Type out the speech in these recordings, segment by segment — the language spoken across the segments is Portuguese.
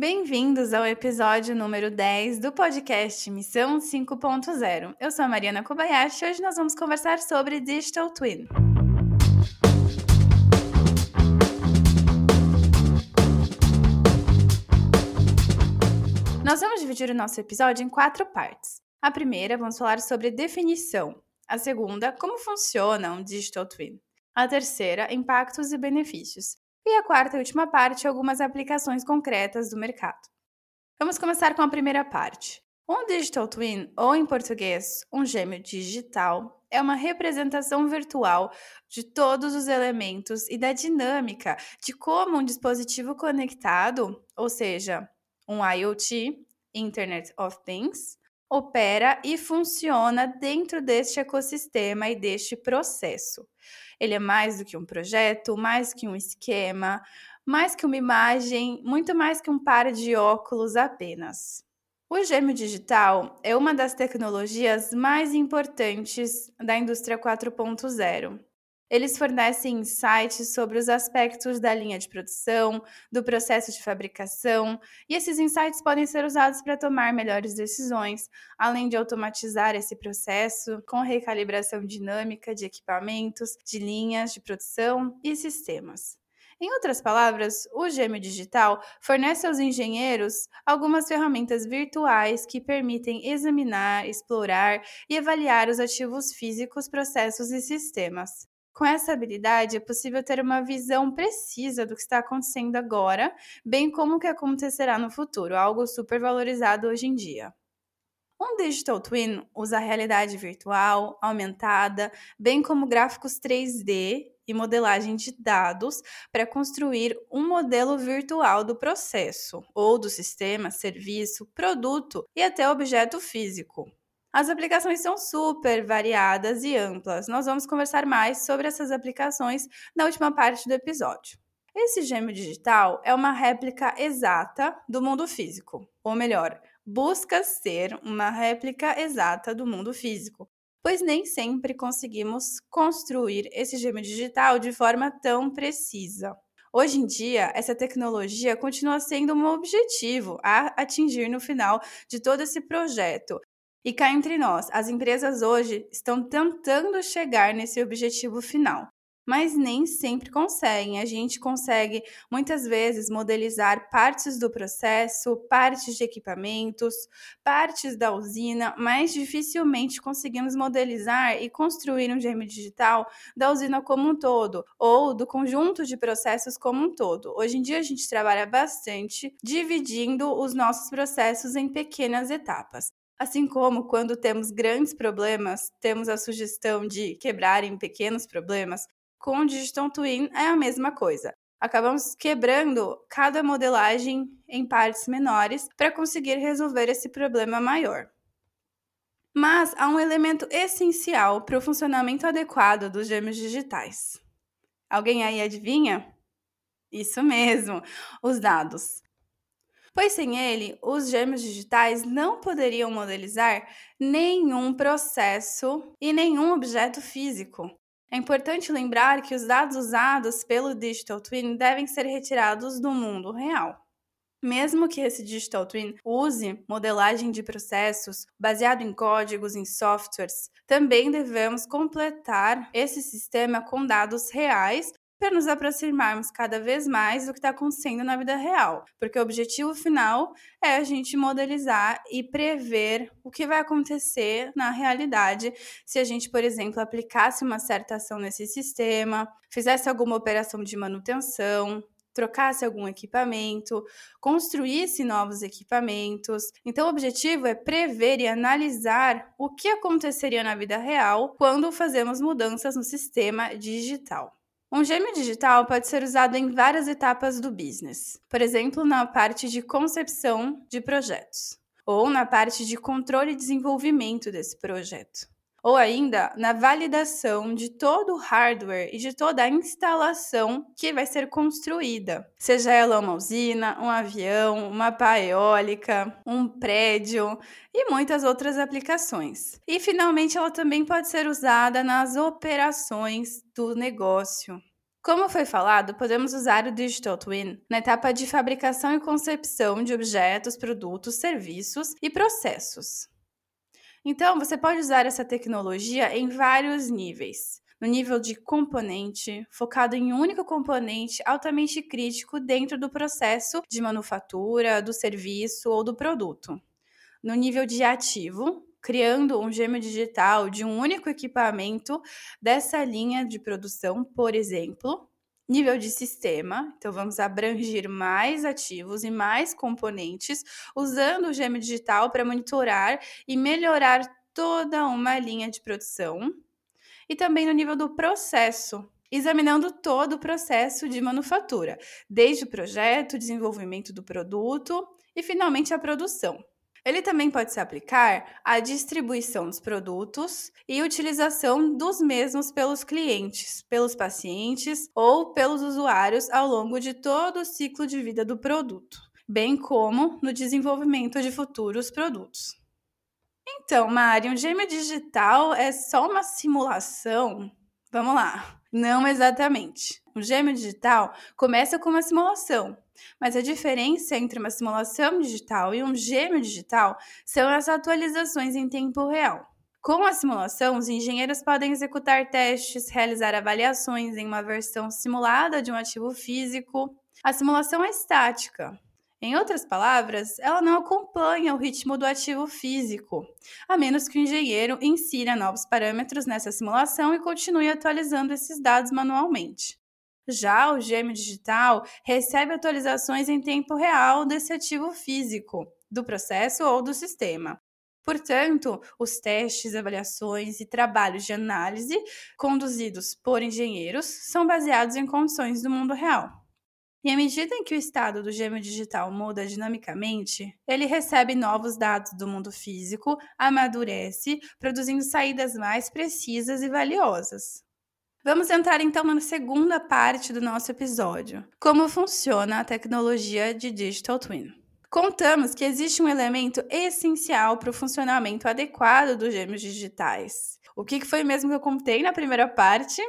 Bem-vindos ao episódio número 10 do podcast Missão 5.0. Eu sou a Mariana Kobayashi e hoje nós vamos conversar sobre Digital Twin. Nós vamos dividir o nosso episódio em quatro partes. A primeira, vamos falar sobre definição. A segunda, como funciona um Digital Twin. A terceira, impactos e benefícios. E a quarta e última parte, algumas aplicações concretas do mercado. Vamos começar com a primeira parte. Um digital twin, ou em português, um gêmeo digital, é uma representação virtual de todos os elementos e da dinâmica de como um dispositivo conectado, ou seja, um IoT, Internet of Things, opera e funciona dentro deste ecossistema e deste processo. Ele é mais do que um projeto, mais que um esquema, mais que uma imagem, muito mais que um par de óculos apenas. O gêmeo digital é uma das tecnologias mais importantes da indústria 4.0. Eles fornecem insights sobre os aspectos da linha de produção, do processo de fabricação, e esses insights podem ser usados para tomar melhores decisões, além de automatizar esse processo com recalibração dinâmica de equipamentos, de linhas de produção e sistemas. Em outras palavras, o gêmeo digital fornece aos engenheiros algumas ferramentas virtuais que permitem examinar, explorar e avaliar os ativos físicos, processos e sistemas. Com essa habilidade, é possível ter uma visão precisa do que está acontecendo agora, bem como o que acontecerá no futuro, algo super valorizado hoje em dia. Um Digital Twin usa realidade virtual, aumentada, bem como gráficos 3D e modelagem de dados para construir um modelo virtual do processo, ou do sistema, serviço, produto e até objeto físico. As aplicações são super variadas e amplas. Nós vamos conversar mais sobre essas aplicações na última parte do episódio. Esse gêmeo digital é uma réplica exata do mundo físico, ou melhor, busca ser uma réplica exata do mundo físico, pois nem sempre conseguimos construir esse gêmeo digital de forma tão precisa. Hoje em dia, essa tecnologia continua sendo um objetivo a atingir no final de todo esse projeto, e cá entre nós, as empresas hoje estão tentando chegar nesse objetivo final, mas nem sempre conseguem. A gente consegue muitas vezes modelizar partes do processo, partes de equipamentos, partes da usina, mas dificilmente conseguimos modelizar e construir um gêmeo digital da usina como um todo ou do conjunto de processos como um todo. Hoje em dia a gente trabalha bastante dividindo os nossos processos em pequenas etapas. Assim como quando temos grandes problemas, temos a sugestão de quebrar em pequenos problemas, com o Digital Twin é a mesma coisa. Acabamos quebrando cada modelagem em partes menores para conseguir resolver esse problema maior. Mas há um elemento essencial para o funcionamento adequado dos gêmeos digitais. Alguém aí adivinha? Isso mesmo, os dados pois sem ele, os gêmeos digitais não poderiam modelizar nenhum processo e nenhum objeto físico. É importante lembrar que os dados usados pelo Digital Twin devem ser retirados do mundo real. Mesmo que esse Digital Twin use modelagem de processos baseado em códigos, em softwares, também devemos completar esse sistema com dados reais para nos aproximarmos cada vez mais do que está acontecendo na vida real. Porque o objetivo final é a gente modelizar e prever o que vai acontecer na realidade se a gente, por exemplo, aplicasse uma certa ação nesse sistema, fizesse alguma operação de manutenção, trocasse algum equipamento, construísse novos equipamentos. Então, o objetivo é prever e analisar o que aconteceria na vida real quando fazemos mudanças no sistema digital. Um gêmeo digital pode ser usado em várias etapas do business, por exemplo, na parte de concepção de projetos, ou na parte de controle e desenvolvimento desse projeto, ou ainda na validação de todo o hardware e de toda a instalação que vai ser construída, seja ela uma usina, um avião, uma pá eólica, um prédio e muitas outras aplicações. E finalmente ela também pode ser usada nas operações do negócio. Como foi falado, podemos usar o Digital Twin na etapa de fabricação e concepção de objetos, produtos, serviços e processos. Então, você pode usar essa tecnologia em vários níveis. No nível de componente, focado em um único componente altamente crítico dentro do processo de manufatura, do serviço ou do produto. No nível de ativo, criando um gêmeo digital de um único equipamento dessa linha de produção, por exemplo. Nível de sistema, então vamos abranger mais ativos e mais componentes usando o gêmeo digital para monitorar e melhorar toda uma linha de produção. E também no nível do processo, examinando todo o processo de manufatura, desde o projeto, desenvolvimento do produto e finalmente a produção. Ele também pode se aplicar à distribuição dos produtos e utilização dos mesmos pelos clientes, pelos pacientes ou pelos usuários ao longo de todo o ciclo de vida do produto, bem como no desenvolvimento de futuros produtos. Então, Mari, um gêmeo digital é só uma simulação? Vamos lá. Não exatamente. Um gêmeo digital começa com uma simulação, mas a diferença entre uma simulação digital e um gêmeo digital são as atualizações em tempo real. Com a simulação, os engenheiros podem executar testes, realizar avaliações em uma versão simulada de um ativo físico. A simulação é estática. Em outras palavras, ela não acompanha o ritmo do ativo físico, a menos que o engenheiro insira novos parâmetros nessa simulação e continue atualizando esses dados manualmente. Já o gêmeo digital recebe atualizações em tempo real desse ativo físico, do processo ou do sistema. Portanto, os testes, avaliações e trabalhos de análise conduzidos por engenheiros são baseados em condições do mundo real. E à medida em que o estado do gêmeo digital muda dinamicamente, ele recebe novos dados do mundo físico, amadurece, produzindo saídas mais precisas e valiosas. Vamos entrar então na segunda parte do nosso episódio: como funciona a tecnologia de Digital Twin. Contamos que existe um elemento essencial para o funcionamento adequado dos gêmeos digitais. O que foi mesmo que eu contei na primeira parte?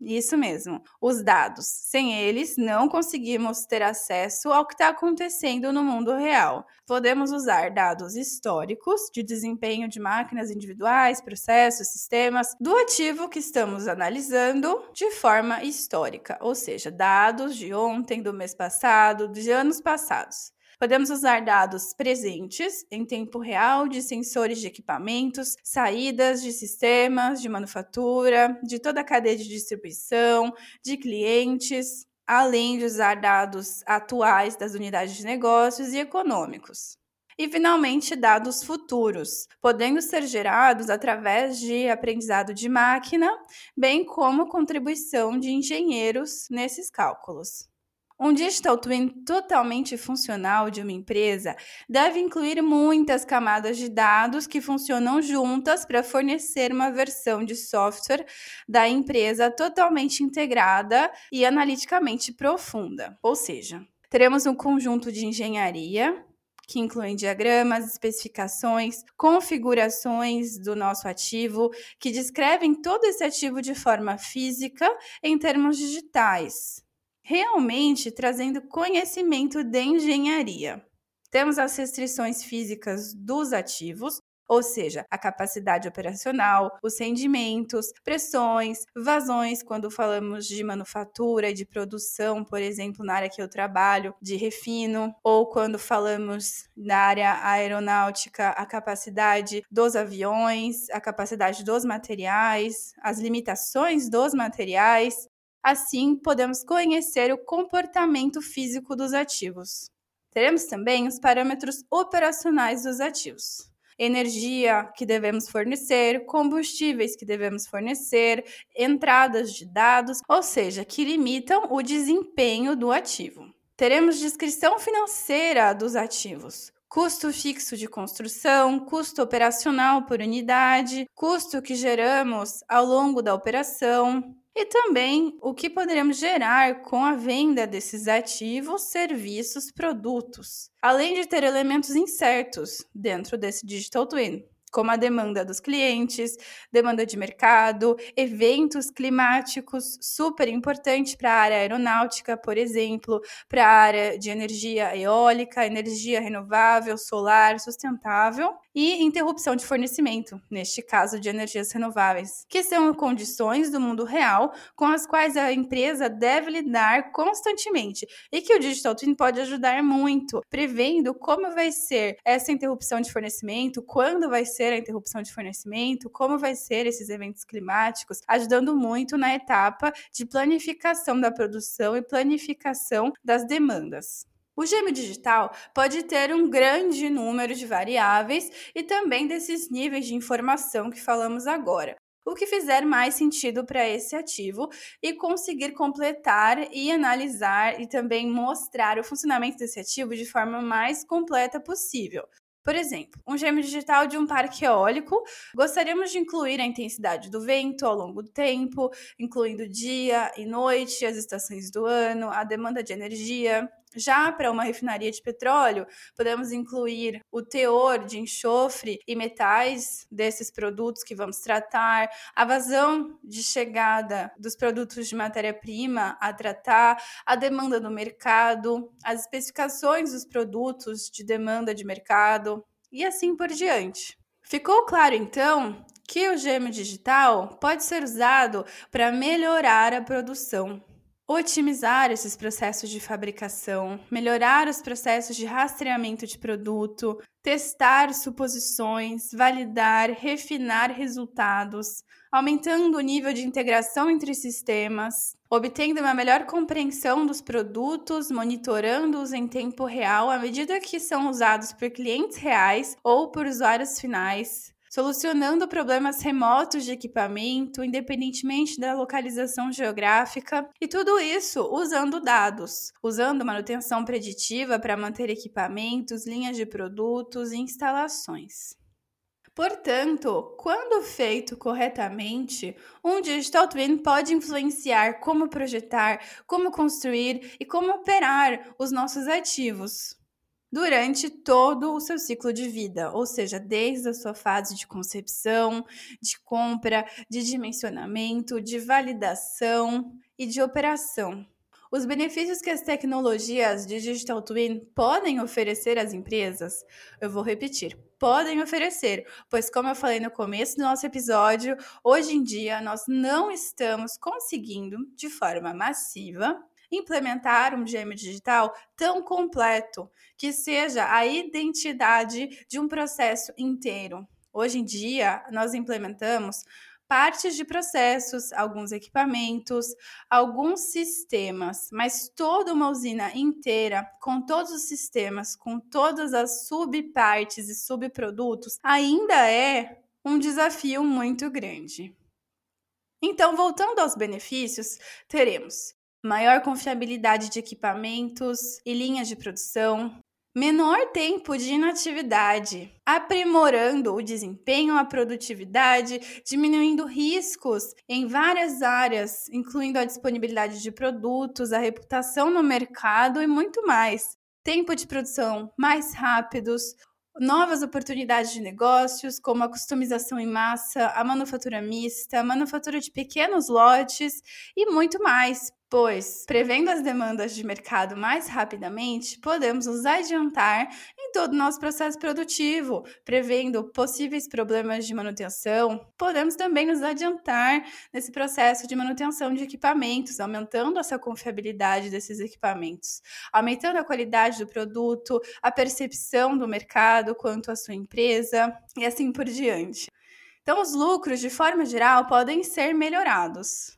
Isso mesmo, os dados. Sem eles, não conseguimos ter acesso ao que está acontecendo no mundo real. Podemos usar dados históricos de desempenho de máquinas individuais, processos, sistemas do ativo que estamos analisando de forma histórica, ou seja, dados de ontem, do mês passado, de anos passados. Podemos usar dados presentes em tempo real de sensores de equipamentos, saídas de sistemas de manufatura, de toda a cadeia de distribuição, de clientes, além de usar dados atuais das unidades de negócios e econômicos. E, finalmente, dados futuros, podendo ser gerados através de aprendizado de máquina, bem como contribuição de engenheiros nesses cálculos. Um digital twin totalmente funcional de uma empresa deve incluir muitas camadas de dados que funcionam juntas para fornecer uma versão de software da empresa totalmente integrada e analiticamente profunda. Ou seja, teremos um conjunto de engenharia que incluem diagramas, especificações, configurações do nosso ativo, que descrevem todo esse ativo de forma física em termos digitais realmente trazendo conhecimento de engenharia. Temos as restrições físicas dos ativos, ou seja, a capacidade operacional, os rendimentos, pressões, vazões, quando falamos de manufatura e de produção, por exemplo, na área que eu trabalho, de refino, ou quando falamos na área aeronáutica, a capacidade dos aviões, a capacidade dos materiais, as limitações dos materiais, Assim, podemos conhecer o comportamento físico dos ativos. Teremos também os parâmetros operacionais dos ativos. Energia que devemos fornecer, combustíveis que devemos fornecer, entradas de dados, ou seja, que limitam o desempenho do ativo. Teremos descrição financeira dos ativos, custo fixo de construção, custo operacional por unidade, custo que geramos ao longo da operação, e também o que poderemos gerar com a venda desses ativos, serviços, produtos, além de ter elementos incertos dentro desse Digital Twin, como a demanda dos clientes, demanda de mercado, eventos climáticos, super importante para a área aeronáutica, por exemplo, para a área de energia eólica, energia renovável, solar, sustentável, e interrupção de fornecimento, neste caso de energias renováveis, que são condições do mundo real com as quais a empresa deve lidar constantemente e que o Digital Twin pode ajudar muito, prevendo como vai ser essa interrupção de fornecimento, quando vai ser a interrupção de fornecimento, como vai ser esses eventos climáticos, ajudando muito na etapa de planificação da produção e planificação das demandas. O gêmeo digital pode ter um grande número de variáveis e também desses níveis de informação que falamos agora, o que fizer mais sentido para esse ativo e conseguir completar e analisar e também mostrar o funcionamento desse ativo de forma mais completa possível. Por exemplo, um gêmeo digital de um parque eólico, gostaríamos de incluir a intensidade do vento ao longo do tempo, incluindo dia e noite, as estações do ano, a demanda de energia, já para uma refinaria de petróleo, podemos incluir o teor de enxofre e metais desses produtos que vamos tratar, a vazão de chegada dos produtos de matéria-prima a tratar, a demanda do mercado, as especificações dos produtos de demanda de mercado e assim por diante. Ficou claro então que o gêmeo digital pode ser usado para melhorar a produção otimizar esses processos de fabricação, melhorar os processos de rastreamento de produto, testar suposições, validar, refinar resultados, aumentando o nível de integração entre sistemas, obtendo uma melhor compreensão dos produtos, monitorando-os em tempo real à medida que são usados por clientes reais ou por usuários finais, solucionando problemas remotos de equipamento, independentemente da localização geográfica, e tudo isso usando dados, usando manutenção preditiva para manter equipamentos, linhas de produtos e instalações. Portanto, quando feito corretamente, um Digital Twin pode influenciar como projetar, como construir e como operar os nossos ativos durante todo o seu ciclo de vida, ou seja, desde a sua fase de concepção, de compra, de dimensionamento, de validação e de operação. Os benefícios que as tecnologias de Digital Twin podem oferecer às empresas, eu vou repetir, podem oferecer, pois, como eu falei no começo do nosso episódio, hoje em dia nós não estamos conseguindo, de forma massiva, implementar um gêmeo digital tão completo que seja a identidade de um processo inteiro. Hoje em dia, nós implementamos partes de processos, alguns equipamentos, alguns sistemas, mas toda uma usina inteira, com todos os sistemas, com todas as subpartes e subprodutos, ainda é um desafio muito grande. Então, voltando aos benefícios, teremos maior confiabilidade de equipamentos e linhas de produção, menor tempo de inatividade, aprimorando o desempenho, a produtividade, diminuindo riscos em várias áreas, incluindo a disponibilidade de produtos, a reputação no mercado e muito mais. Tempo de produção mais rápidos, novas oportunidades de negócios, como a customização em massa, a manufatura mista, a manufatura de pequenos lotes e muito mais, pois, prevendo as demandas de mercado mais rapidamente, podemos nos adiantar em todo o nosso processo produtivo, prevendo possíveis problemas de manutenção. Podemos também nos adiantar nesse processo de manutenção de equipamentos, aumentando essa confiabilidade desses equipamentos, aumentando a qualidade do produto, a percepção do mercado quanto à sua empresa e assim por diante. Então, os lucros, de forma geral, podem ser melhorados.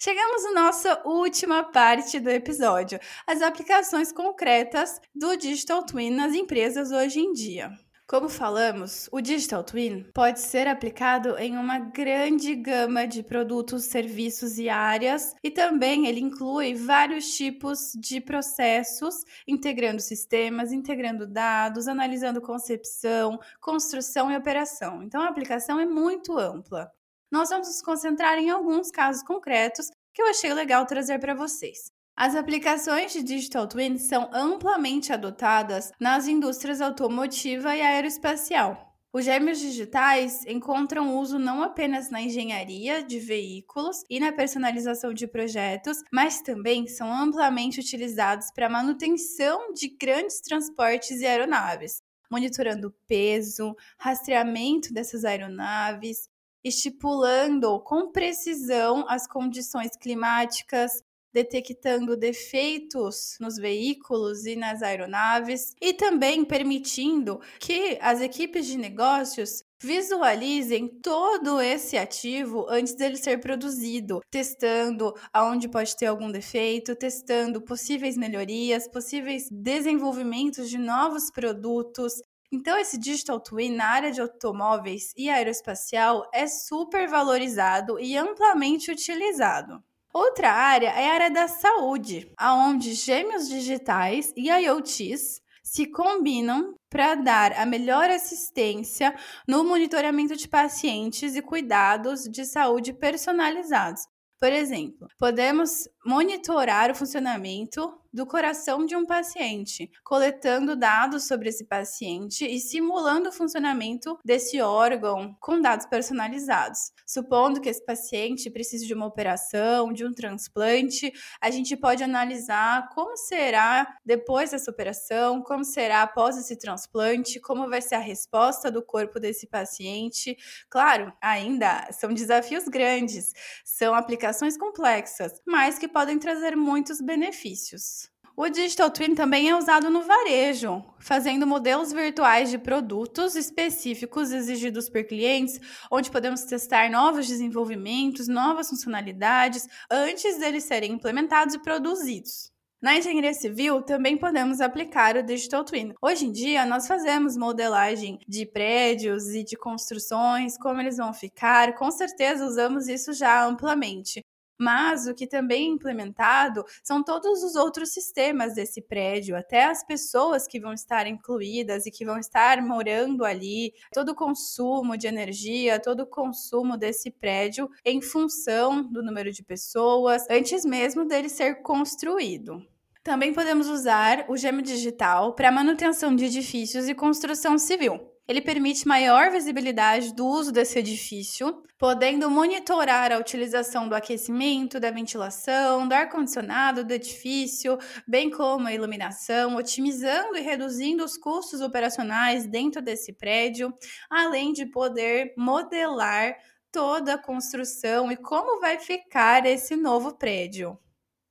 Chegamos à nossa última parte do episódio, as aplicações concretas do Digital Twin nas empresas hoje em dia. Como falamos, o Digital Twin pode ser aplicado em uma grande gama de produtos, serviços e áreas, e também ele inclui vários tipos de processos, integrando sistemas, integrando dados, analisando concepção, construção e operação. Então a aplicação é muito ampla nós vamos nos concentrar em alguns casos concretos que eu achei legal trazer para vocês. As aplicações de Digital Twin são amplamente adotadas nas indústrias automotiva e aeroespacial. Os gêmeos digitais encontram uso não apenas na engenharia de veículos e na personalização de projetos, mas também são amplamente utilizados para manutenção de grandes transportes e aeronaves, monitorando peso, rastreamento dessas aeronaves, estipulando com precisão as condições climáticas, detectando defeitos nos veículos e nas aeronaves e também permitindo que as equipes de negócios visualizem todo esse ativo antes dele ser produzido, testando aonde pode ter algum defeito, testando possíveis melhorias, possíveis desenvolvimentos de novos produtos. Então, esse Digital Twin na área de automóveis e aeroespacial é super valorizado e amplamente utilizado. Outra área é a área da saúde, aonde gêmeos digitais e IoTs se combinam para dar a melhor assistência no monitoramento de pacientes e cuidados de saúde personalizados. Por exemplo, podemos monitorar o funcionamento do coração de um paciente, coletando dados sobre esse paciente e simulando o funcionamento desse órgão com dados personalizados. Supondo que esse paciente precise de uma operação, de um transplante, a gente pode analisar como será depois dessa operação, como será após esse transplante, como vai ser a resposta do corpo desse paciente. Claro, ainda são desafios grandes, são aplicações complexas, mas que podem trazer muitos benefícios. O Digital Twin também é usado no varejo, fazendo modelos virtuais de produtos específicos exigidos por clientes, onde podemos testar novos desenvolvimentos, novas funcionalidades antes deles serem implementados e produzidos. Na engenharia civil, também podemos aplicar o Digital Twin. Hoje em dia, nós fazemos modelagem de prédios e de construções, como eles vão ficar, com certeza usamos isso já amplamente. Mas o que também é implementado são todos os outros sistemas desse prédio, até as pessoas que vão estar incluídas e que vão estar morando ali, todo o consumo de energia, todo o consumo desse prédio em função do número de pessoas, antes mesmo dele ser construído. Também podemos usar o gêmeo digital para manutenção de edifícios e construção civil. Ele permite maior visibilidade do uso desse edifício, podendo monitorar a utilização do aquecimento, da ventilação, do ar-condicionado do edifício, bem como a iluminação, otimizando e reduzindo os custos operacionais dentro desse prédio, além de poder modelar toda a construção e como vai ficar esse novo prédio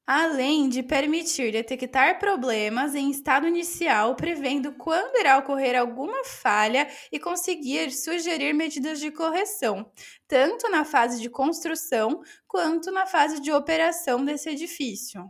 além de permitir detectar problemas em estado inicial, prevendo quando irá ocorrer alguma falha e conseguir sugerir medidas de correção, tanto na fase de construção quanto na fase de operação desse edifício.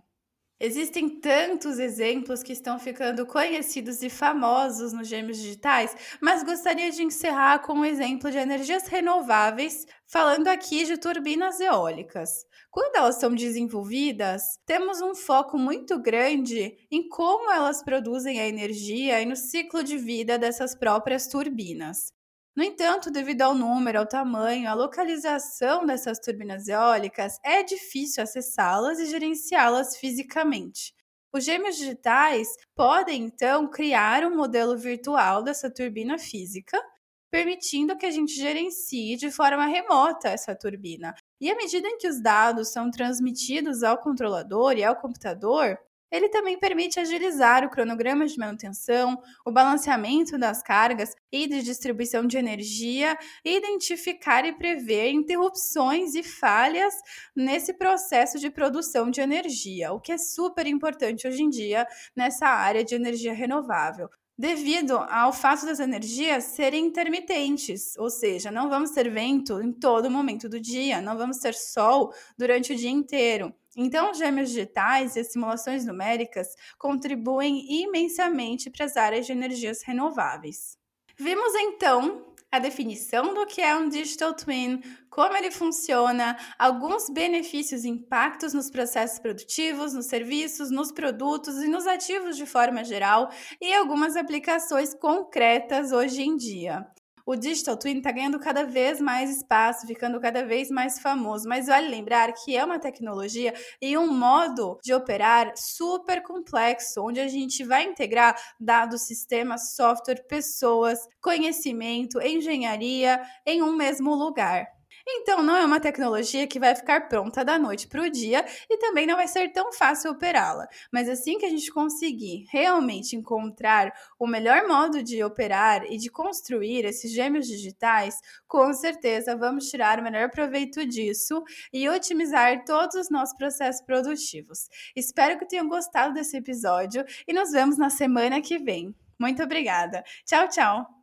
Existem tantos exemplos que estão ficando conhecidos e famosos nos gêmeos digitais, mas gostaria de encerrar com um exemplo de energias renováveis, falando aqui de turbinas eólicas. Quando elas são desenvolvidas, temos um foco muito grande em como elas produzem a energia e no ciclo de vida dessas próprias turbinas. No entanto, devido ao número, ao tamanho, à localização dessas turbinas eólicas, é difícil acessá-las e gerenciá-las fisicamente. Os gêmeos digitais podem então criar um modelo virtual dessa turbina física, permitindo que a gente gerencie de forma remota essa turbina. E à medida em que os dados são transmitidos ao controlador e ao computador, ele também permite agilizar o cronograma de manutenção, o balanceamento das cargas e de distribuição de energia, identificar e prever interrupções e falhas nesse processo de produção de energia, o que é super importante hoje em dia nessa área de energia renovável devido ao fato das energias serem intermitentes, ou seja, não vamos ter vento em todo momento do dia, não vamos ter sol durante o dia inteiro. Então, os gêmeos digitais e as simulações numéricas contribuem imensamente para as áreas de energias renováveis. Vimos então a definição do que é um digital twin, como ele funciona, alguns benefícios e impactos nos processos produtivos, nos serviços, nos produtos e nos ativos de forma geral e algumas aplicações concretas hoje em dia. O Digital Twin está ganhando cada vez mais espaço, ficando cada vez mais famoso. Mas vale lembrar que é uma tecnologia e um modo de operar super complexo, onde a gente vai integrar dados, sistemas, software, pessoas, conhecimento, engenharia em um mesmo lugar. Então, não é uma tecnologia que vai ficar pronta da noite para o dia e também não vai ser tão fácil operá-la. Mas assim que a gente conseguir realmente encontrar o melhor modo de operar e de construir esses gêmeos digitais, com certeza vamos tirar o melhor proveito disso e otimizar todos os nossos processos produtivos. Espero que tenham gostado desse episódio e nos vemos na semana que vem. Muito obrigada. Tchau, tchau!